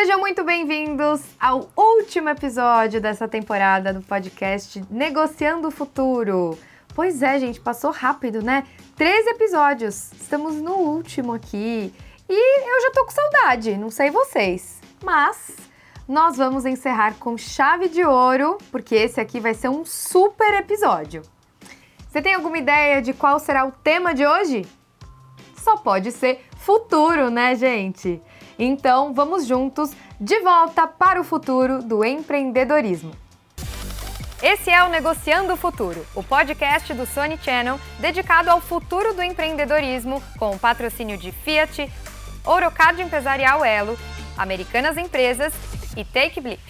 Sejam muito bem-vindos ao último episódio dessa temporada do podcast Negociando o Futuro. Pois é, gente, passou rápido, né? Três episódios. Estamos no último aqui. E eu já tô com saudade, não sei vocês. Mas nós vamos encerrar com chave de ouro, porque esse aqui vai ser um super episódio. Você tem alguma ideia de qual será o tema de hoje? Só pode ser futuro, né, gente? Então, vamos juntos de volta para o futuro do empreendedorismo. Esse é o Negociando o Futuro, o podcast do Sony Channel dedicado ao futuro do empreendedorismo, com o patrocínio de Fiat, Ourocard Empresarial Elo, Americanas Empresas e Take Blip.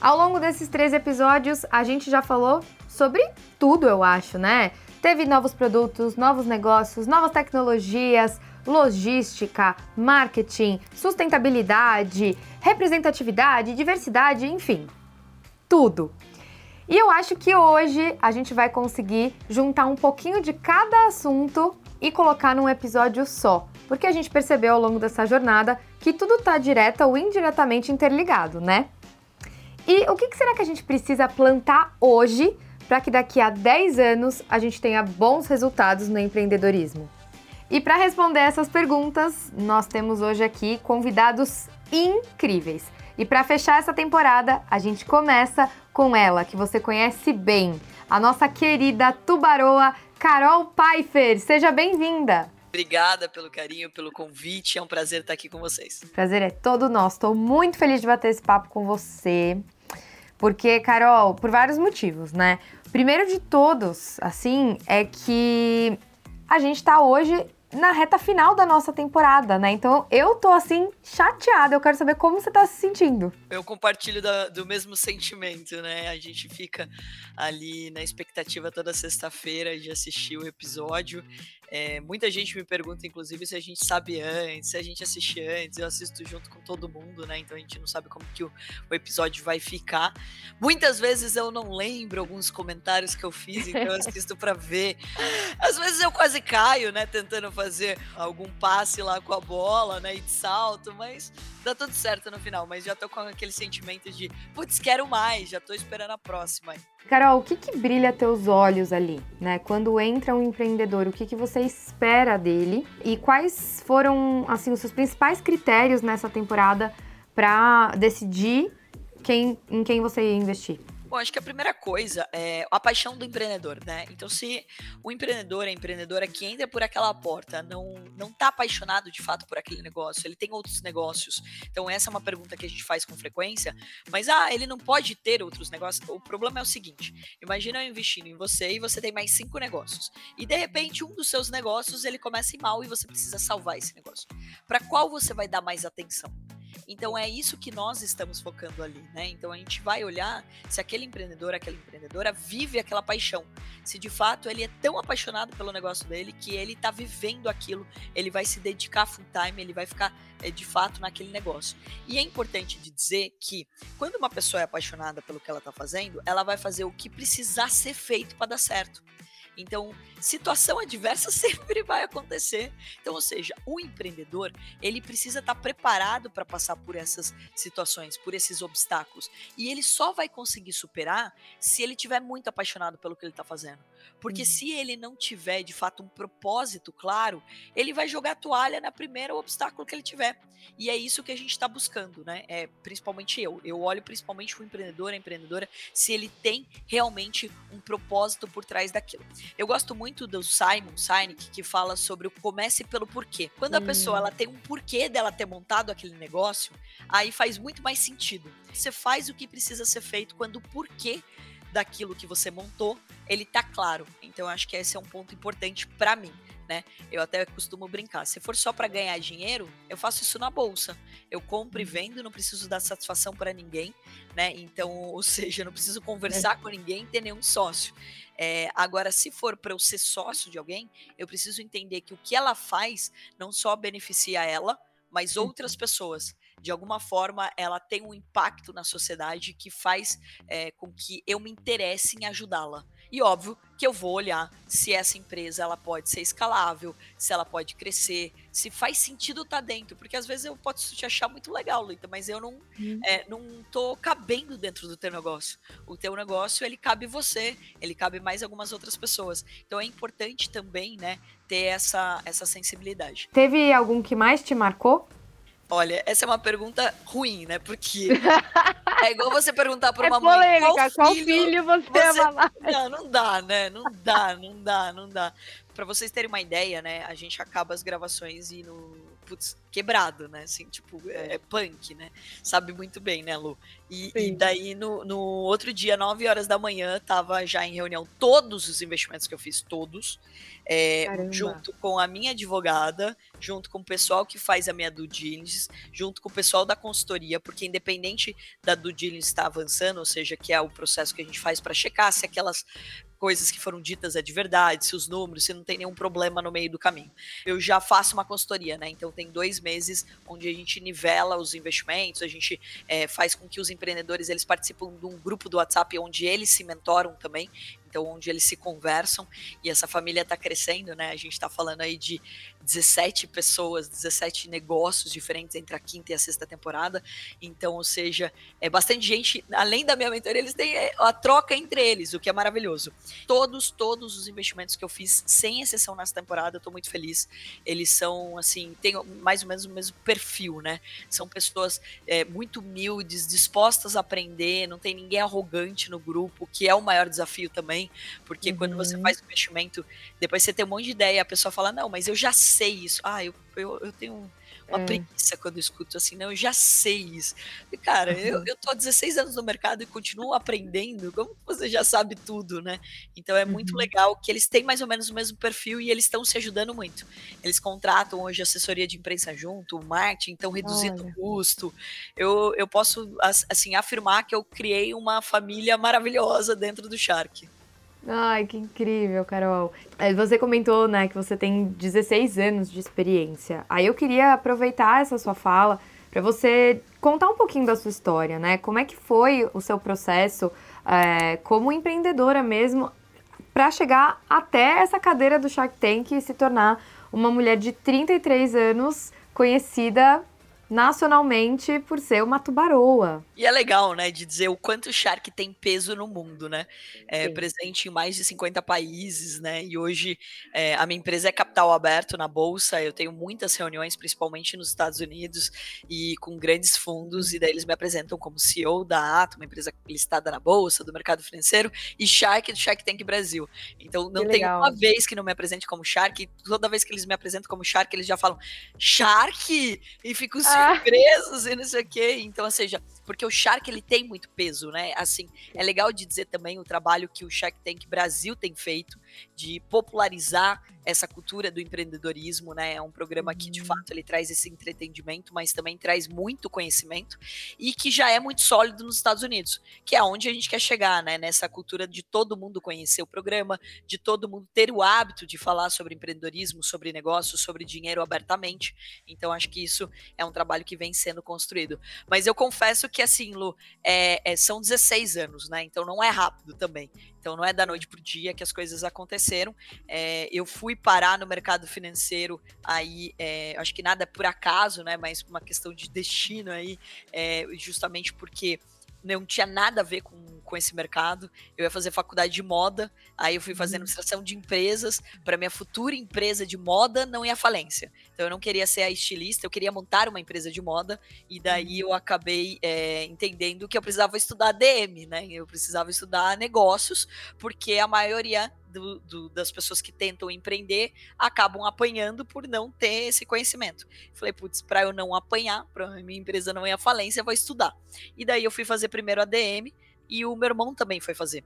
Ao longo desses três episódios, a gente já falou sobre tudo, eu acho, né? Teve novos produtos, novos negócios, novas tecnologias, logística, marketing, sustentabilidade, representatividade, diversidade, enfim, tudo. E eu acho que hoje a gente vai conseguir juntar um pouquinho de cada assunto e colocar num episódio só, porque a gente percebeu ao longo dessa jornada que tudo está direta ou indiretamente interligado, né? E o que será que a gente precisa plantar hoje para que daqui a 10 anos a gente tenha bons resultados no empreendedorismo? E para responder essas perguntas, nós temos hoje aqui convidados incríveis. E para fechar essa temporada, a gente começa com ela, que você conhece bem, a nossa querida tubaroa Carol Pfeiffer. Seja bem-vinda! Obrigada pelo carinho, pelo convite. É um prazer estar aqui com vocês. Prazer é todo nosso. Estou muito feliz de bater esse papo com você. Porque, Carol, por vários motivos, né? Primeiro de todos, assim, é que a gente está hoje na reta final da nossa temporada, né? Então eu tô assim chateada. Eu quero saber como você tá se sentindo. Eu compartilho do mesmo sentimento, né? A gente fica ali na expectativa toda sexta-feira de assistir o episódio. É, muita gente me pergunta, inclusive, se a gente sabe antes, se a gente assiste antes. Eu assisto junto com todo mundo, né? Então a gente não sabe como que o, o episódio vai ficar. Muitas vezes eu não lembro alguns comentários que eu fiz, então eu assisto para ver. Às vezes eu quase caio, né? Tentando fazer algum passe lá com a bola, né? E de salto, mas dá tudo certo no final. Mas já tô com aquele sentimento de, putz, quero mais, já tô esperando a próxima. Carol, o que, que brilha teus olhos ali, né? Quando entra um empreendedor, o que, que você espera dele e quais foram assim os seus principais critérios nessa temporada para decidir quem, em quem você ia investir? Bom, acho que a primeira coisa é a paixão do empreendedor, né? Então, se o empreendedor, a empreendedora que entra por aquela porta não, não tá apaixonado de fato por aquele negócio, ele tem outros negócios. Então, essa é uma pergunta que a gente faz com frequência. Mas, ah, ele não pode ter outros negócios. O problema é o seguinte: imagina eu investindo em você e você tem mais cinco negócios. E de repente, um dos seus negócios ele começa mal e você precisa salvar esse negócio. Para qual você vai dar mais atenção? Então é isso que nós estamos focando ali, né? Então a gente vai olhar se aquele empreendedor, aquela empreendedora vive aquela paixão. Se de fato ele é tão apaixonado pelo negócio dele que ele está vivendo aquilo, ele vai se dedicar full time, ele vai ficar é, de fato naquele negócio. E é importante de dizer que quando uma pessoa é apaixonada pelo que ela está fazendo, ela vai fazer o que precisar ser feito para dar certo. Então, situação adversa sempre vai acontecer. Então, ou seja, o empreendedor, ele precisa estar preparado para passar por essas situações, por esses obstáculos. E ele só vai conseguir superar se ele tiver muito apaixonado pelo que ele está fazendo. Porque uhum. se ele não tiver, de fato, um propósito claro, ele vai jogar a toalha na primeira obstáculo que ele tiver. E é isso que a gente está buscando, né? É, principalmente eu. Eu olho principalmente o empreendedor, a empreendedora, se ele tem realmente um propósito por trás daquilo. Eu gosto muito do Simon Sinek, que fala sobre o comece pelo porquê. Quando a hum. pessoa ela tem um porquê dela ter montado aquele negócio, aí faz muito mais sentido. Você faz o que precisa ser feito quando o porquê daquilo que você montou, ele tá claro. Então acho que esse é um ponto importante para mim né? Eu até costumo brincar. Se for só para ganhar dinheiro, eu faço isso na bolsa. Eu compro e uhum. vendo, não preciso dar satisfação para ninguém, né? Então, ou seja, não preciso conversar é. com ninguém, ter nenhum sócio. É, agora, se for para eu ser sócio de alguém, eu preciso entender que o que ela faz não só beneficia ela, mas outras uhum. pessoas. De alguma forma, ela tem um impacto na sociedade que faz é, com que eu me interesse em ajudá-la. E óbvio que eu vou olhar se essa empresa ela pode ser escalável, se ela pode crescer, se faz sentido estar tá dentro, porque às vezes eu posso te achar muito legal, Luita, mas eu não hum. é, não tô cabendo dentro do teu negócio. O teu negócio ele cabe você, ele cabe mais algumas outras pessoas. Então é importante também, né, ter essa essa sensibilidade. Teve algum que mais te marcou? Olha, essa é uma pergunta ruim, né? Porque é igual você perguntar para é uma polêmica, mãe qual, qual filho, filho você, você ama. Não, não dá, né? Não dá, não dá, não dá. Para vocês terem uma ideia, né? A gente acaba as gravações e no putz, quebrado, né? Assim, tipo, é, é punk, né? Sabe muito bem, né, Lu? E, e daí, no, no, outro dia, 9 horas da manhã, tava já em reunião todos os investimentos que eu fiz, todos, é, junto com a minha advogada, junto com o pessoal que faz a minha due diligence, junto com o pessoal da consultoria, porque independente da due diligence estar avançando, ou seja, que é o processo que a gente faz para checar se aquelas coisas que foram ditas é de verdade, se os números, se não tem nenhum problema no meio do caminho. Eu já faço uma consultoria, né? Então tem dois meses onde a gente nivela os investimentos, a gente é, faz com que os empreendedores eles participam de um grupo do WhatsApp onde eles se mentoram também então onde eles se conversam e essa família está crescendo, né? A gente está falando aí de 17 pessoas, 17 negócios diferentes entre a quinta e a sexta temporada. Então, ou seja, é bastante gente, além da minha mentoria, eles têm é, a troca entre eles, o que é maravilhoso. Todos, todos os investimentos que eu fiz, sem exceção nessa temporada, eu tô muito feliz. Eles são, assim, tem mais ou menos o mesmo perfil, né? São pessoas é, muito humildes, dispostas a aprender, não tem ninguém arrogante no grupo, que é o maior desafio também, porque uhum. quando você uhum. faz investimento, depois você tem um monte de ideia, a pessoa fala, não, mas eu já sei isso. Ah, eu, eu, eu tenho uma é. preguiça quando eu escuto assim, não, eu já sei isso. E, cara, uhum. eu, eu tô há 16 anos no mercado e continuo aprendendo, como você já sabe tudo, né? Então é muito uhum. legal que eles têm mais ou menos o mesmo perfil e eles estão se ajudando muito. Eles contratam hoje assessoria de imprensa junto, marketing, estão reduzindo o custo. Eu, eu posso, assim, afirmar que eu criei uma família maravilhosa dentro do Shark. Ai, que incrível, Carol. É, você comentou, né, que você tem 16 anos de experiência. Aí eu queria aproveitar essa sua fala para você contar um pouquinho da sua história, né? Como é que foi o seu processo é, como empreendedora mesmo para chegar até essa cadeira do Shark Tank e se tornar uma mulher de 33 anos conhecida nacionalmente por ser uma tubaroa. E é legal, né, de dizer o quanto o Shark tem peso no mundo, né? É presente em mais de 50 países, né? E hoje é, a minha empresa é capital aberto na bolsa. Eu tenho muitas reuniões, principalmente nos Estados Unidos e com grandes fundos. E daí eles me apresentam como CEO da Ato, uma empresa listada na bolsa, do mercado financeiro, e Shark do Shark Tank Brasil. Então não tem uma vez que não me apresente como Shark. Toda vez que eles me apresentam como Shark, eles já falam Shark e fico ah. surpresos e não sei o quê. Então, ou seja, porque o Shark ele tem muito peso, né? Assim, é legal de dizer também o trabalho que o Shark Tank Brasil tem feito de popularizar essa cultura do empreendedorismo, né? É um programa que de uhum. fato ele traz esse entretenimento, mas também traz muito conhecimento e que já é muito sólido nos Estados Unidos, que é onde a gente quer chegar, né? Nessa cultura de todo mundo conhecer o programa, de todo mundo ter o hábito de falar sobre empreendedorismo, sobre negócio, sobre dinheiro abertamente. Então acho que isso é um trabalho que vem sendo construído. Mas eu confesso que assim, Lu, é, é, são 16 anos, né? Então não é rápido também. Então não é da noite para o dia que as coisas aconteceram. É, eu fui parar no mercado financeiro aí, é, acho que nada é por acaso, né? Mas uma questão de destino aí, é, justamente porque não tinha nada a ver com, com esse mercado. Eu ia fazer faculdade de moda, aí eu fui fazer uhum. administração de empresas para minha futura empresa de moda não à falência. Então eu não queria ser a estilista, eu queria montar uma empresa de moda e daí uhum. eu acabei é, entendendo que eu precisava estudar DM, né? Eu precisava estudar negócios porque a maioria do, do, das pessoas que tentam empreender acabam apanhando por não ter esse conhecimento. Falei, putz, para eu não apanhar, para minha empresa não ir à falência, eu vou estudar. E daí eu fui fazer primeiro ADM e o meu irmão também foi fazer.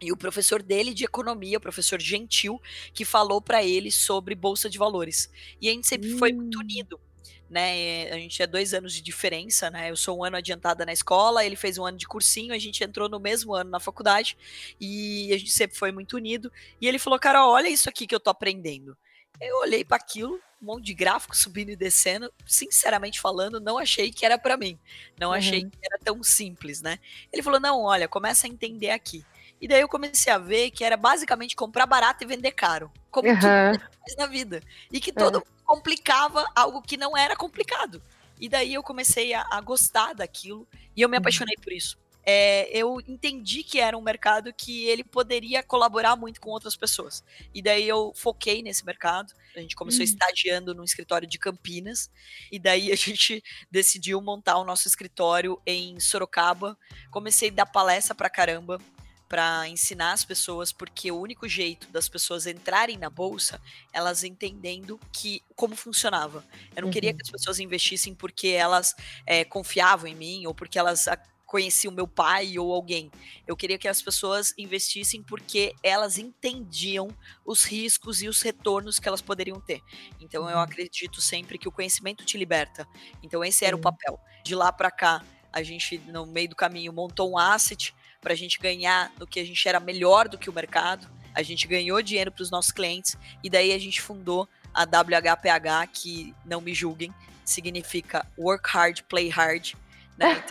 E o professor dele de economia, o professor Gentil, que falou para ele sobre bolsa de valores. E a gente sempre hum. foi muito hum. unido né? A gente é dois anos de diferença, né? Eu sou um ano adiantada na escola, ele fez um ano de cursinho, a gente entrou no mesmo ano na faculdade e a gente sempre foi muito unido. E ele falou, cara, olha isso aqui que eu tô aprendendo. Eu olhei para aquilo, um monte de gráfico subindo e descendo. Sinceramente falando, não achei que era para mim. Não uhum. achei que era tão simples, né? Ele falou: não, olha, começa a entender aqui. E daí eu comecei a ver que era basicamente comprar barato e vender caro. Como uhum. tudo faz na vida. E que todo é. complicava algo que não era complicado. E daí eu comecei a, a gostar daquilo e eu me uhum. apaixonei por isso é, eu entendi que era um mercado que ele poderia colaborar muito com outras pessoas. E daí eu foquei nesse mercado. A gente começou uhum. estagiando no escritório de Campinas. E daí a gente decidiu montar o nosso escritório em Sorocaba. Comecei a dar palestra pra caramba para ensinar as pessoas, porque o único jeito das pessoas entrarem na bolsa, elas entendendo que como funcionava. Eu não uhum. queria que as pessoas investissem porque elas é, confiavam em mim ou porque elas conheci o meu pai ou alguém. Eu queria que as pessoas investissem porque elas entendiam os riscos e os retornos que elas poderiam ter. Então eu uhum. acredito sempre que o conhecimento te liberta. Então esse era o papel. De lá para cá, a gente no meio do caminho montou um asset para a gente ganhar no que a gente era melhor do que o mercado. A gente ganhou dinheiro para os nossos clientes e daí a gente fundou a WHPH, que não me julguem, significa Work Hard, Play Hard né?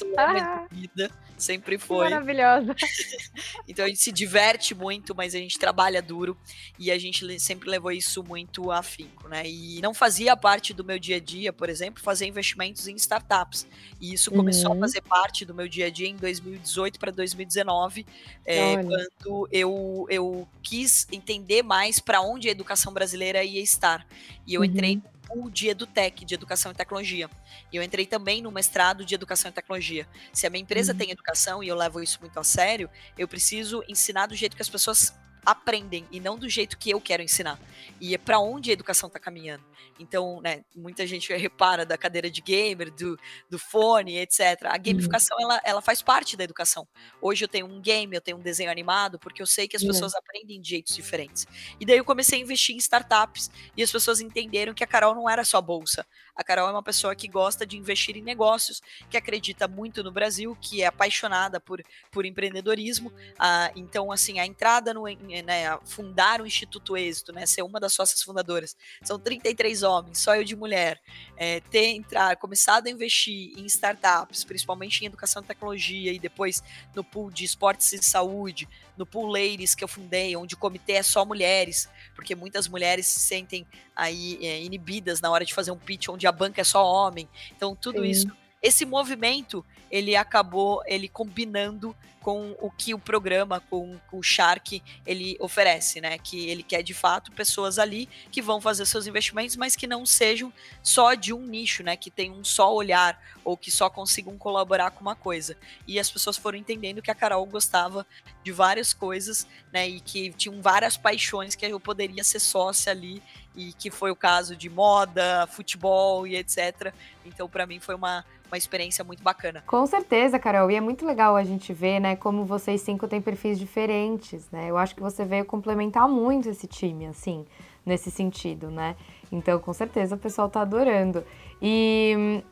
Então, é vida, sempre foi. Maravilhosa. então a gente se diverte muito, mas a gente trabalha duro e a gente sempre levou isso muito afinco, né? E não fazia parte do meu dia a dia, por exemplo, fazer investimentos em startups. E isso começou uhum. a fazer parte do meu dia a dia em 2018 para 2019, é, quando eu, eu quis entender mais para onde a educação brasileira ia estar. E eu uhum. entrei pool de EduTech, de Educação e Tecnologia. E eu entrei também no mestrado de Educação e Tecnologia. Se a minha empresa uhum. tem educação, e eu levo isso muito a sério, eu preciso ensinar do jeito que as pessoas aprendem e não do jeito que eu quero ensinar. E é para onde a educação está caminhando. Então, né, muita gente repara da cadeira de gamer, do, do fone, etc. A gamificação, uhum. ela, ela faz parte da educação. Hoje eu tenho um game, eu tenho um desenho animado, porque eu sei que as uhum. pessoas aprendem de jeitos diferentes. E daí eu comecei a investir em startups e as pessoas entenderam que a Carol não era só bolsa. A Carol é uma pessoa que gosta de investir em negócios, que acredita muito no Brasil, que é apaixonada por, por empreendedorismo. Ah, então, assim, a entrada no, né, fundar o Instituto Êxito, né, ser uma das sócias fundadoras, são 33 homens, só eu de mulher, é, ter entrar, começado a investir em startups, principalmente em educação e tecnologia, e depois no pool de esportes e saúde, no pool Ladies que eu fundei, onde o comitê é só mulheres, porque muitas mulheres se sentem aí é, inibidas na hora de fazer um pitch onde a banca é só homem. Então, tudo Sim. isso esse movimento ele acabou ele combinando com o que o programa, com, com, o Shark, ele oferece, né? Que ele quer de fato pessoas ali que vão fazer seus investimentos, mas que não sejam só de um nicho, né? Que tem um só olhar ou que só consigam colaborar com uma coisa. E as pessoas foram entendendo que a Carol gostava de várias coisas, né? E que tinham várias paixões que eu poderia ser sócia ali e que foi o caso de moda, futebol e etc. Então, para mim foi uma uma experiência muito bacana. Com certeza, Carol. E é muito legal a gente ver, né, como vocês cinco têm perfis diferentes, né? Eu acho que você veio complementar muito esse time, assim, nesse sentido, né? Então, com certeza, o pessoal tá adorando. E,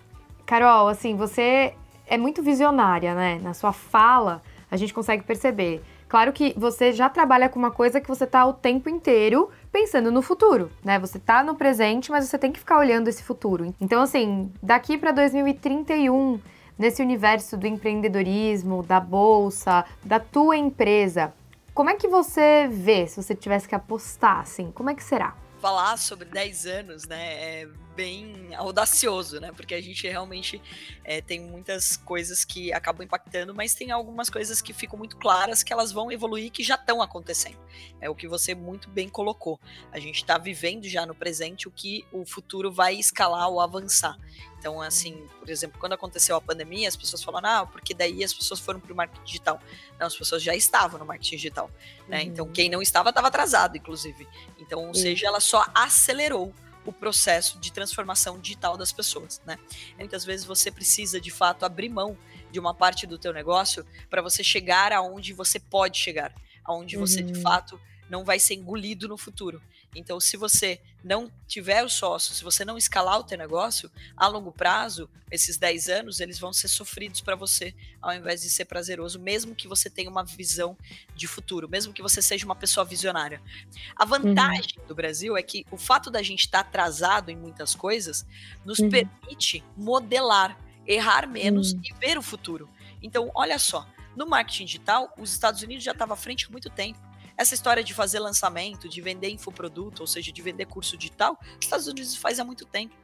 Carol, assim, você é muito visionária, né? Na sua fala, a gente consegue perceber. Claro que você já trabalha com uma coisa que você tá o tempo inteiro pensando no futuro, né? Você tá no presente, mas você tem que ficar olhando esse futuro. Então, assim, daqui para 2031, nesse universo do empreendedorismo, da bolsa, da tua empresa, como é que você vê se você tivesse que apostar, assim? Como é que será? Falar sobre 10 anos, né? É bem audacioso, né? Porque a gente realmente é, tem muitas coisas que acabam impactando, mas tem algumas coisas que ficam muito claras que elas vão evoluir que já estão acontecendo. É o que você muito bem colocou. A gente está vivendo já no presente o que o futuro vai escalar ou avançar. Então, assim, por exemplo, quando aconteceu a pandemia, as pessoas falaram, ah, porque daí as pessoas foram para o marketing digital. Não, as pessoas já estavam no marketing digital. Né? Então, uhum. Então, quem não estava, estava atrasado, inclusive. Então, ou seja, ela só acelerou o processo de transformação digital das pessoas, né? Muitas vezes você precisa de fato abrir mão de uma parte do teu negócio para você chegar aonde você pode chegar, aonde uhum. você de uhum. fato não vai ser engolido no futuro. Então, se você não tiver o sócio, se você não escalar o teu negócio, a longo prazo, esses 10 anos, eles vão ser sofridos para você, ao invés de ser prazeroso, mesmo que você tenha uma visão de futuro, mesmo que você seja uma pessoa visionária. A vantagem uhum. do Brasil é que o fato da gente estar tá atrasado em muitas coisas nos uhum. permite modelar, errar menos uhum. e ver o futuro. Então, olha só, No marketing digital, os Estados Unidos já estavam à frente há muito tempo. Essa história de fazer lançamento, de vender infoproduto, ou seja, de vender curso digital, os Estados Unidos faz há muito tempo.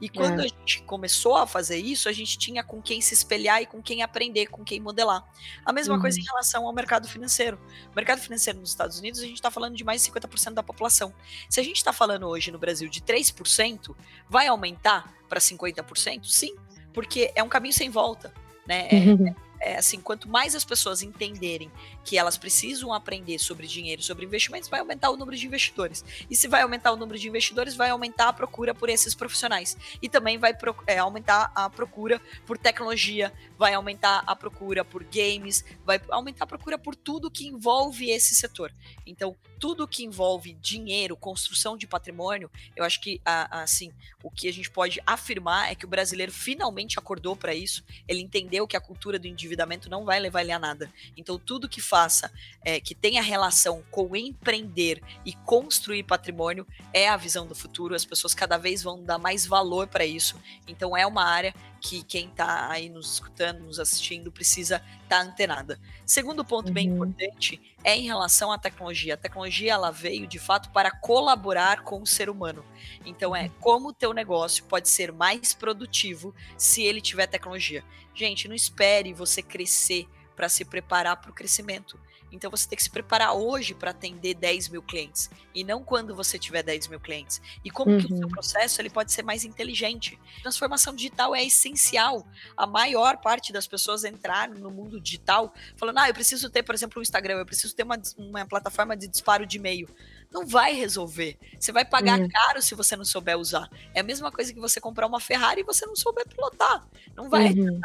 E quando é. a gente começou a fazer isso, a gente tinha com quem se espelhar e com quem aprender, com quem modelar. A mesma uhum. coisa em uhum. relação ao mercado financeiro. O mercado financeiro nos Estados Unidos, a gente está falando de mais de 50% da população. Se a gente está falando hoje no Brasil de 3%, vai aumentar para 50%? Sim, porque é um caminho sem volta. Né? É, uhum é, assim, quanto mais as pessoas entenderem que elas precisam aprender sobre dinheiro, sobre investimentos, vai aumentar o número de investidores. E se vai aumentar o número de investidores, vai aumentar a procura por esses profissionais. E também vai é, aumentar a procura por tecnologia, vai aumentar a procura por games, vai aumentar a procura por tudo que envolve esse setor. Então, tudo que envolve dinheiro, construção de patrimônio, eu acho que assim, o que a gente pode afirmar é que o brasileiro finalmente acordou para isso. Ele entendeu que a cultura do endividamento não vai levar ele a nada. Então, tudo que faça, é, que tenha relação com empreender e construir patrimônio, é a visão do futuro. As pessoas cada vez vão dar mais valor para isso. Então, é uma área que quem está aí nos escutando, nos assistindo, precisa estar tá antenada. Segundo ponto uhum. bem importante é em relação à tecnologia. A tecnologia ela veio de fato para colaborar com o ser humano. Então é uhum. como o teu negócio pode ser mais produtivo se ele tiver tecnologia. Gente, não espere você crescer para se preparar para o crescimento. Então você tem que se preparar hoje para atender 10 mil clientes e não quando você tiver 10 mil clientes. E como uhum. que o seu uhum. processo ele pode ser mais inteligente. Transformação digital é essencial. A maior parte das pessoas entraram no mundo digital falando, ah, eu preciso ter, por exemplo, um Instagram, eu preciso ter uma, uma plataforma de disparo de e-mail não vai resolver. Você vai pagar uhum. caro se você não souber usar. É a mesma coisa que você comprar uma Ferrari e você não souber pilotar. Não vai uhum.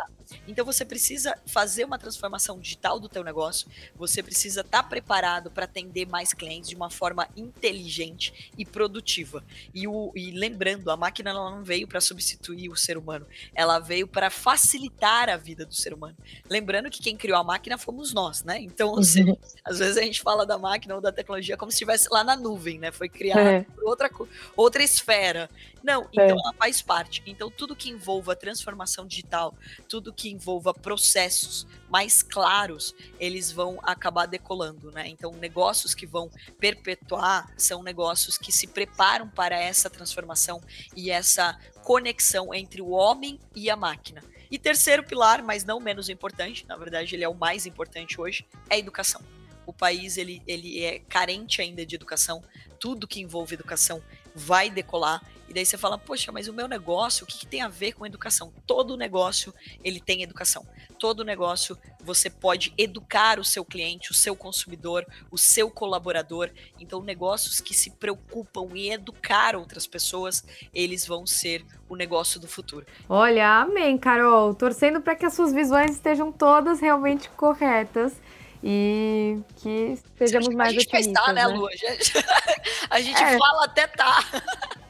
Então você precisa fazer uma transformação digital do teu negócio. Você precisa estar tá preparado para atender mais clientes de uma forma inteligente e produtiva. E, o, e lembrando, a máquina não veio para substituir o ser humano. Ela veio para facilitar a vida do ser humano. Lembrando que quem criou a máquina fomos nós, né? Então, seja, uhum. às vezes a gente fala da máquina ou da tecnologia como se estivesse lá na nuvem, né? Foi criada é. por outra, outra esfera. Não, é. então ela faz parte. Então, tudo que envolva transformação digital, tudo que envolva processos mais claros, eles vão acabar decolando, né? Então, negócios que vão perpetuar são negócios que se preparam para essa transformação e essa conexão entre o homem e a máquina. E terceiro pilar, mas não menos importante, na verdade ele é o mais importante hoje, é a educação o país ele, ele é carente ainda de educação, tudo que envolve educação vai decolar. E daí você fala, poxa, mas o meu negócio, o que, que, tem a ver com educação? Todo negócio ele tem educação. Todo negócio você pode educar o seu cliente, o seu consumidor, o seu colaborador. Então, negócios que se preocupam em educar outras pessoas, eles vão ser o negócio do futuro. Olha, amém, Carol. Torcendo para que as suas visões estejam todas realmente corretas e que sejamos mais otimistas. A gente vai estar, né, né? Lu? A gente, é. fala até tá.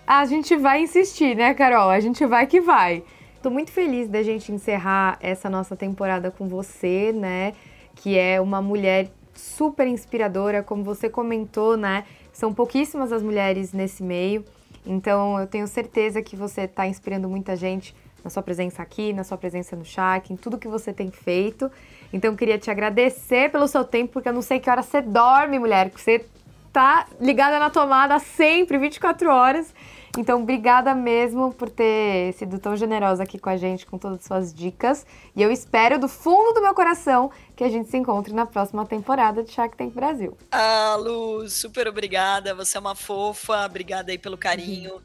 A gente vai insistir, né, Carol? A gente vai que vai. Tô muito feliz da gente encerrar essa nossa temporada com você, né? Que é uma mulher super inspiradora, como você comentou, né? São pouquíssimas as mulheres nesse meio. Então, eu tenho certeza que você está inspirando muita gente na sua presença aqui, na sua presença no chat, em tudo que você tem feito. Então eu queria te agradecer pelo seu tempo, porque eu não sei que hora você dorme, mulher, que você tá ligada na tomada sempre, 24 horas. Então, obrigada mesmo por ter sido tão generosa aqui com a gente, com todas as suas dicas. E eu espero do fundo do meu coração que a gente se encontre na próxima temporada de Shark Tank Brasil. Ah, Lu, super obrigada. Você é uma fofa. Obrigada aí pelo carinho.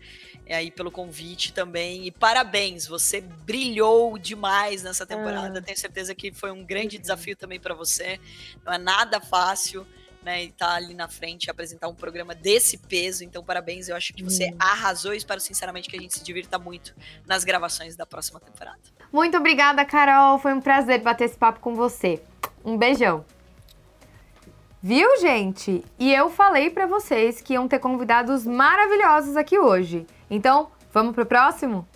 Uhum aí pelo convite também. E parabéns, você brilhou demais nessa temporada. Ah. Tenho certeza que foi um grande desafio também para você. Não é nada fácil. Né, estar tá ali na frente apresentar um programa desse peso. Então, parabéns. Eu acho que você hum. arrasou e espero sinceramente que a gente se divirta muito nas gravações da próxima temporada. Muito obrigada, Carol. Foi um prazer bater esse papo com você. Um beijão. Viu, gente? E eu falei para vocês que iam ter convidados maravilhosos aqui hoje. Então, vamos pro próximo?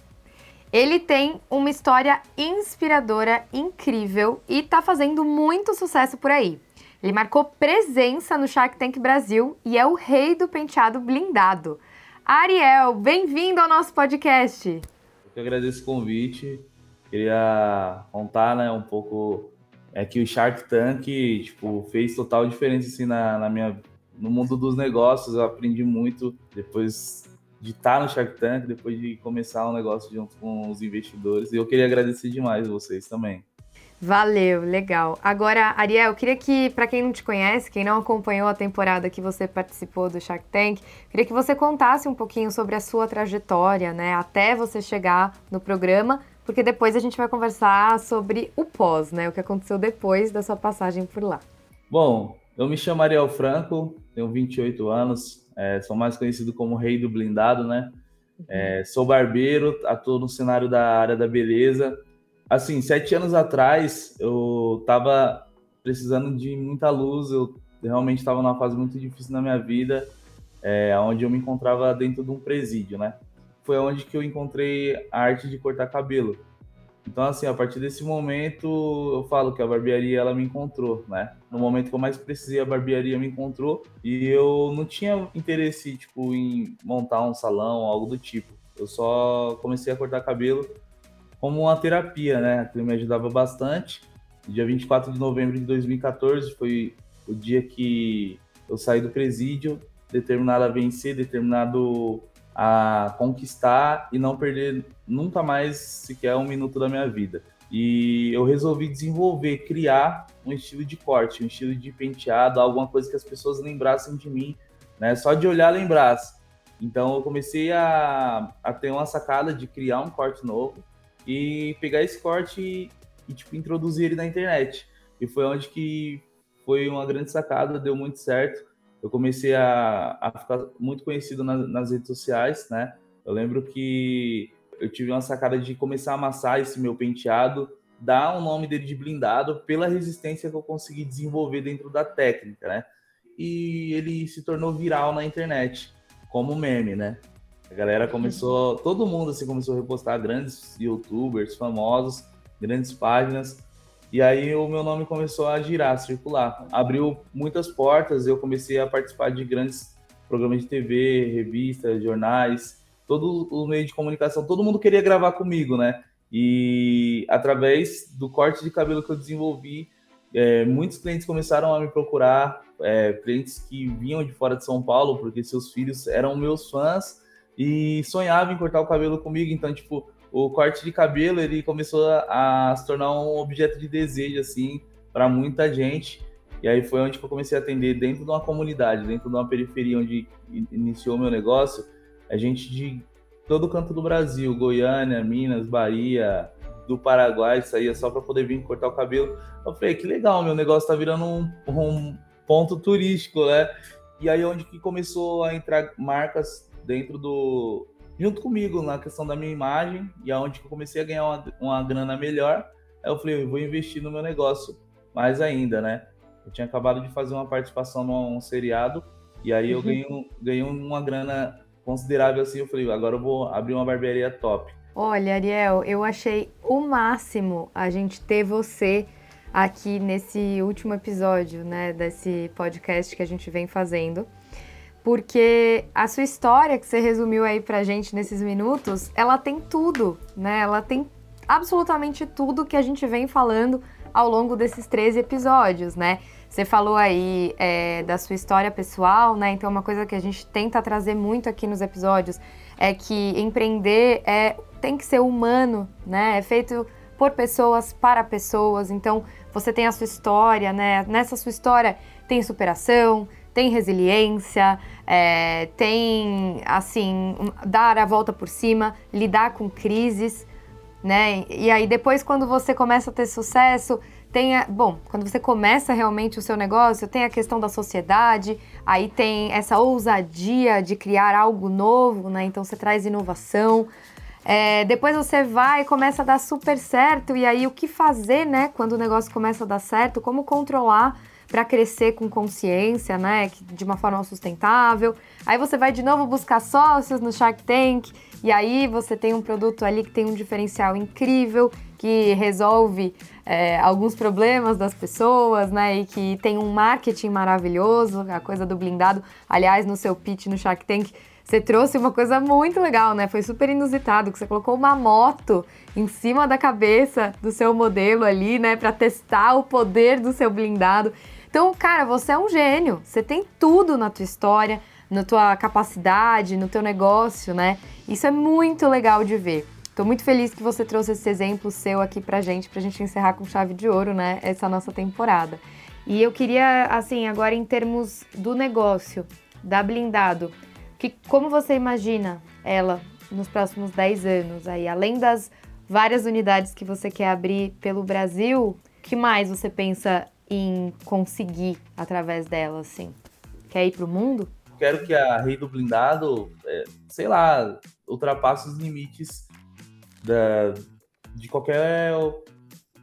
Ele tem uma história inspiradora, incrível e tá fazendo muito sucesso por aí. Ele marcou presença no Shark Tank Brasil e é o rei do penteado blindado. Ariel, bem-vindo ao nosso podcast. Eu que agradeço o convite. Queria contar né, um pouco é que o Shark Tank, tipo, fez total diferença, assim, na, na minha... No mundo dos negócios, eu aprendi muito depois de estar no Shark Tank, depois de começar um negócio junto com os investidores. E eu queria agradecer demais vocês também. Valeu, legal. Agora, Ariel, eu queria que, para quem não te conhece, quem não acompanhou a temporada que você participou do Shark Tank, queria que você contasse um pouquinho sobre a sua trajetória, né, até você chegar no programa, porque depois a gente vai conversar sobre o pós, né, o que aconteceu depois da sua passagem por lá. Bom, eu me chamo Ariel Franco, tenho 28 anos, é, sou mais conhecido como Rei do Blindado, né? Uhum. É, sou barbeiro, atuo no cenário da área da beleza assim, sete anos atrás, eu tava precisando de muita luz, eu realmente estava numa fase muito difícil na minha vida, é, onde eu me encontrava dentro de um presídio, né? Foi onde que eu encontrei a arte de cortar cabelo. Então, assim, a partir desse momento, eu falo que a barbearia, ela me encontrou, né? No momento que eu mais precisei, a barbearia me encontrou. E eu não tinha interesse, tipo, em montar um salão, algo do tipo. Eu só comecei a cortar cabelo como uma terapia, né? Aquilo me ajudava bastante. Dia 24 de novembro de 2014 foi o dia que eu saí do presídio, determinado a vencer, determinado a conquistar e não perder nunca mais sequer um minuto da minha vida. E eu resolvi desenvolver, criar um estilo de corte, um estilo de penteado, alguma coisa que as pessoas lembrassem de mim, né? Só de olhar lembrasse. Então eu comecei a, a ter uma sacada de criar um corte novo e pegar esse corte e, e, tipo, introduzir ele na internet. E foi onde que foi uma grande sacada, deu muito certo. Eu comecei a, a ficar muito conhecido na, nas redes sociais, né? Eu lembro que eu tive uma sacada de começar a amassar esse meu penteado, dar o nome dele de blindado pela resistência que eu consegui desenvolver dentro da técnica, né? E ele se tornou viral na internet, como meme, né? A galera começou, todo mundo assim começou a repostar grandes youtubers famosos, grandes páginas. E aí o meu nome começou a girar, a circular. Abriu muitas portas, eu comecei a participar de grandes programas de TV, revistas, jornais, todo o meio de comunicação, todo mundo queria gravar comigo, né? E através do corte de cabelo que eu desenvolvi, é, muitos clientes começaram a me procurar, é, clientes que vinham de fora de São Paulo, porque seus filhos eram meus fãs e sonhava em cortar o cabelo comigo. Então, tipo, o corte de cabelo ele começou a, a se tornar um objeto de desejo, assim, para muita gente. E aí foi onde eu comecei a atender dentro de uma comunidade, dentro de uma periferia onde iniciou meu negócio, a gente de todo canto do Brasil, Goiânia, Minas, Bahia, do Paraguai, saía só para poder vir cortar o cabelo. Eu falei, que legal, meu negócio tá virando um, um ponto turístico, né? E aí onde que começou a entrar marcas dentro do. Junto comigo na questão da minha imagem, e aonde eu comecei a ganhar uma, uma grana melhor, aí eu falei, eu vou investir no meu negócio mais ainda, né? Eu tinha acabado de fazer uma participação num seriado, e aí eu uhum. ganhei, ganhei uma grana considerável assim. Eu falei, agora eu vou abrir uma barbearia top. Olha, Ariel, eu achei o máximo a gente ter você aqui nesse último episódio, né, desse podcast que a gente vem fazendo porque a sua história que você resumiu aí pra gente nesses minutos, ela tem tudo, né? Ela tem absolutamente tudo que a gente vem falando ao longo desses 13 episódios, né? Você falou aí é, da sua história pessoal, né? Então, uma coisa que a gente tenta trazer muito aqui nos episódios é que empreender é, tem que ser humano, né? É feito por pessoas, para pessoas. Então, você tem a sua história, né? Nessa sua história tem superação, tem resiliência, é, tem, assim, dar a volta por cima, lidar com crises, né? E aí depois quando você começa a ter sucesso, tem, a, bom, quando você começa realmente o seu negócio, tem a questão da sociedade, aí tem essa ousadia de criar algo novo, né? Então você traz inovação. É, depois você vai e começa a dar super certo, e aí o que fazer, né? Quando o negócio começa a dar certo, como controlar para crescer com consciência, né, de uma forma sustentável. Aí você vai de novo buscar sócios no Shark Tank e aí você tem um produto ali que tem um diferencial incrível, que resolve é, alguns problemas das pessoas, né, e que tem um marketing maravilhoso, a coisa do blindado. Aliás, no seu pitch no Shark Tank, você trouxe uma coisa muito legal, né? Foi super inusitado, que você colocou uma moto em cima da cabeça do seu modelo ali, né, para testar o poder do seu blindado. Então, cara, você é um gênio. Você tem tudo na tua história, na tua capacidade, no teu negócio, né? Isso é muito legal de ver. Tô muito feliz que você trouxe esse exemplo seu aqui pra gente, pra gente encerrar com chave de ouro, né, essa nossa temporada. E eu queria, assim, agora em termos do negócio, da Blindado, que como você imagina ela nos próximos 10 anos aí, além das várias unidades que você quer abrir pelo Brasil, que mais você pensa em conseguir através dela, assim? Quer ir pro mundo? Quero que a Rei do Blindado, é, sei lá, ultrapasse os limites da, de qualquer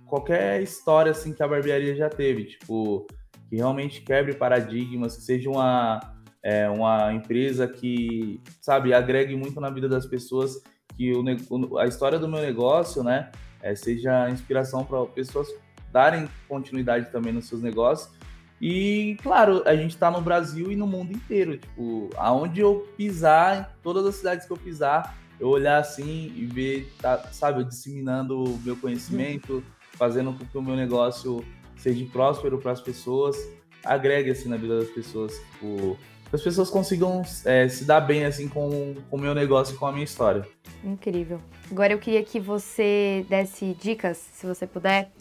qualquer história assim que a barbearia já teve, tipo, que realmente quebre paradigmas, que seja uma, é, uma empresa que, sabe, agregue muito na vida das pessoas, que o, a história do meu negócio, né, é, seja inspiração para pessoas darem continuidade também nos seus negócios. E, claro, a gente está no Brasil e no mundo inteiro. Tipo, aonde eu pisar, em todas as cidades que eu pisar, eu olhar assim e ver, tá, sabe, eu disseminando o meu conhecimento, fazendo com que o meu negócio seja próspero para as pessoas, agregue assim na vida das pessoas, tipo, as pessoas consigam é, se dar bem assim com, com o meu negócio e com a minha história. Incrível. Agora eu queria que você desse dicas, se você puder,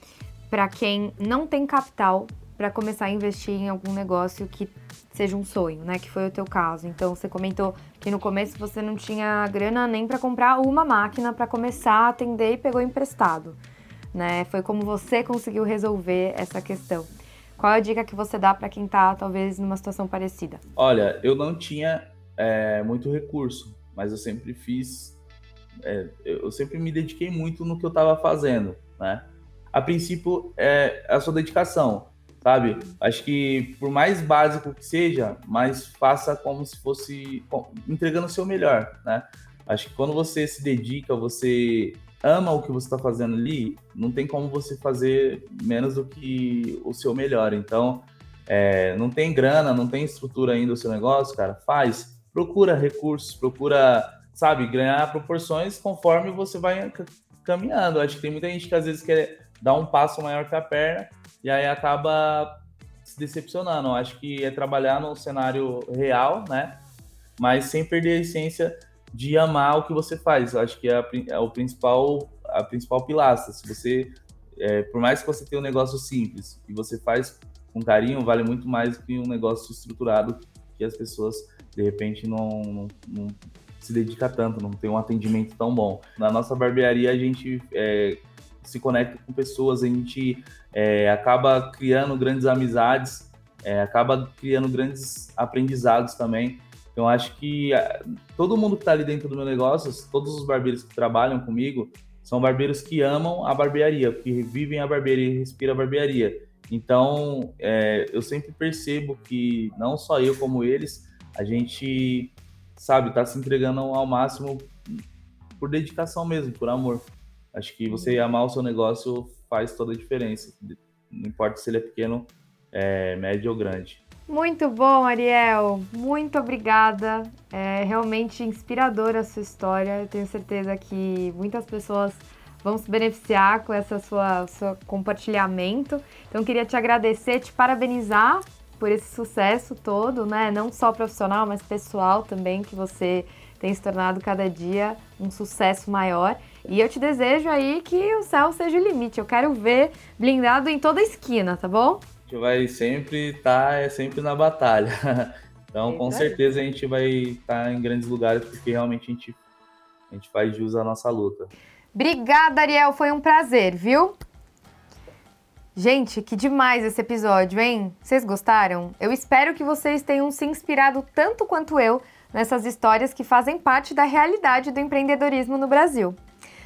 para quem não tem capital para começar a investir em algum negócio que seja um sonho, né? Que foi o teu caso. Então você comentou que no começo você não tinha grana nem para comprar uma máquina para começar a atender e pegou emprestado, né? Foi como você conseguiu resolver essa questão. Qual é a dica que você dá para quem está talvez numa situação parecida? Olha, eu não tinha é, muito recurso, mas eu sempre fiz, é, eu sempre me dediquei muito no que eu estava fazendo, né? A princípio é a sua dedicação sabe? Acho que por mais básico que seja, mas faça como se fosse entregando o seu melhor, né? Acho que quando você se dedica, você ama o que você está fazendo ali, não tem como você fazer menos do que o seu melhor. Então, é, não tem grana, não tem estrutura ainda o seu negócio, cara, faz. Procura recursos, procura, sabe, ganhar proporções conforme você vai caminhando. Acho que tem muita gente que às vezes quer dar um passo maior que a perna e aí acaba se decepcionando. Eu acho que é trabalhar no cenário real, né? Mas sem perder a essência de amar o que você faz. Eu acho que é, a, é o principal, a principal pilastra. Se você, é, por mais que você tenha um negócio simples e você faz com carinho, vale muito mais do que um negócio estruturado que as pessoas de repente não, não, não se dedica tanto, não tem um atendimento tão bom. Na nossa barbearia a gente é, se conecta com pessoas, a gente é, acaba criando grandes amizades, é, acaba criando grandes aprendizados também. Então, acho que é, todo mundo que está ali dentro do meu negócio, todos os barbeiros que trabalham comigo, são barbeiros que amam a barbearia, que vivem a barbearia e respiram a barbearia. Então, é, eu sempre percebo que não só eu, como eles, a gente, sabe, está se entregando ao máximo por dedicação mesmo, por amor. Acho que você amar o seu negócio faz toda a diferença. Não importa se ele é pequeno, é, médio ou grande. Muito bom, Ariel. Muito obrigada. É realmente inspiradora a sua história. Eu tenho certeza que muitas pessoas vão se beneficiar com essa sua seu compartilhamento. Então queria te agradecer, te parabenizar por esse sucesso todo, né? Não só profissional, mas pessoal também que você tem se tornado cada dia um sucesso maior. E eu te desejo aí que o céu seja o limite. Eu quero ver blindado em toda esquina, tá bom? A gente vai sempre estar tá, é sempre na batalha. Então, com certeza a gente vai estar tá em grandes lugares porque realmente a gente, a gente faz jus à nossa luta. Obrigada, Ariel. Foi um prazer, viu? Gente, que demais esse episódio, hein? Vocês gostaram? Eu espero que vocês tenham se inspirado tanto quanto eu nessas histórias que fazem parte da realidade do empreendedorismo no Brasil.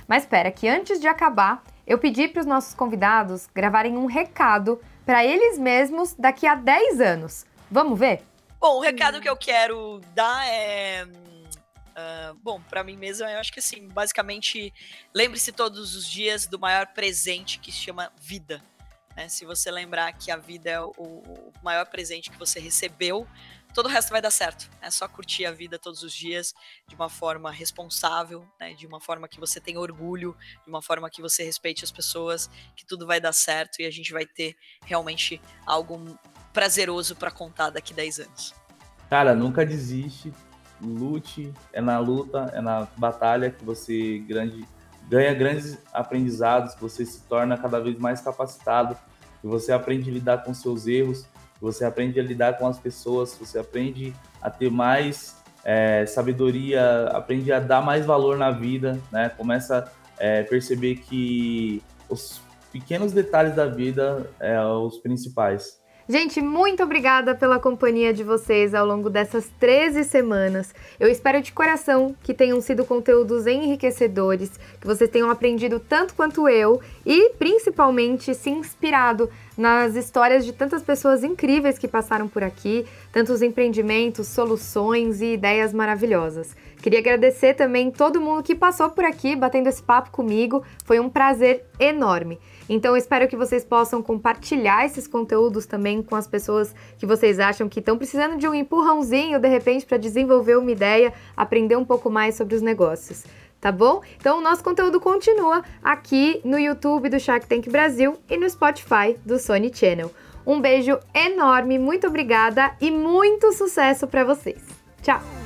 Mas espera, que antes de acabar, eu pedi para os nossos convidados gravarem um recado para eles mesmos daqui a 10 anos. Vamos ver? Bom, o recado que eu quero dar é. Uh, bom, para mim mesma, eu acho que assim, basicamente, lembre-se todos os dias do maior presente que se chama vida. Né? Se você lembrar que a vida é o, o maior presente que você recebeu, todo o resto vai dar certo. É só curtir a vida todos os dias de uma forma responsável, né? De uma forma que você tenha orgulho, de uma forma que você respeite as pessoas, que tudo vai dar certo e a gente vai ter realmente algo prazeroso para contar daqui 10 anos. Cara, nunca desiste, lute, é na luta, é na batalha que você grande, ganha grandes aprendizados, que você se torna cada vez mais capacitado, que você aprende a lidar com seus erros, você aprende a lidar com as pessoas, você aprende a ter mais é, sabedoria, aprende a dar mais valor na vida, né? Começa a é, perceber que os pequenos detalhes da vida é os principais. Gente, muito obrigada pela companhia de vocês ao longo dessas 13 semanas. Eu espero de coração que tenham sido conteúdos enriquecedores, que vocês tenham aprendido tanto quanto eu e principalmente se inspirado nas histórias de tantas pessoas incríveis que passaram por aqui, tantos empreendimentos, soluções e ideias maravilhosas. Queria agradecer também todo mundo que passou por aqui batendo esse papo comigo, foi um prazer enorme. Então espero que vocês possam compartilhar esses conteúdos também com as pessoas que vocês acham que estão precisando de um empurrãozinho de repente para desenvolver uma ideia, aprender um pouco mais sobre os negócios. Tá bom? Então o nosso conteúdo continua aqui no YouTube do Shark Tank Brasil e no Spotify do Sony Channel. Um beijo enorme, muito obrigada e muito sucesso para vocês. Tchau.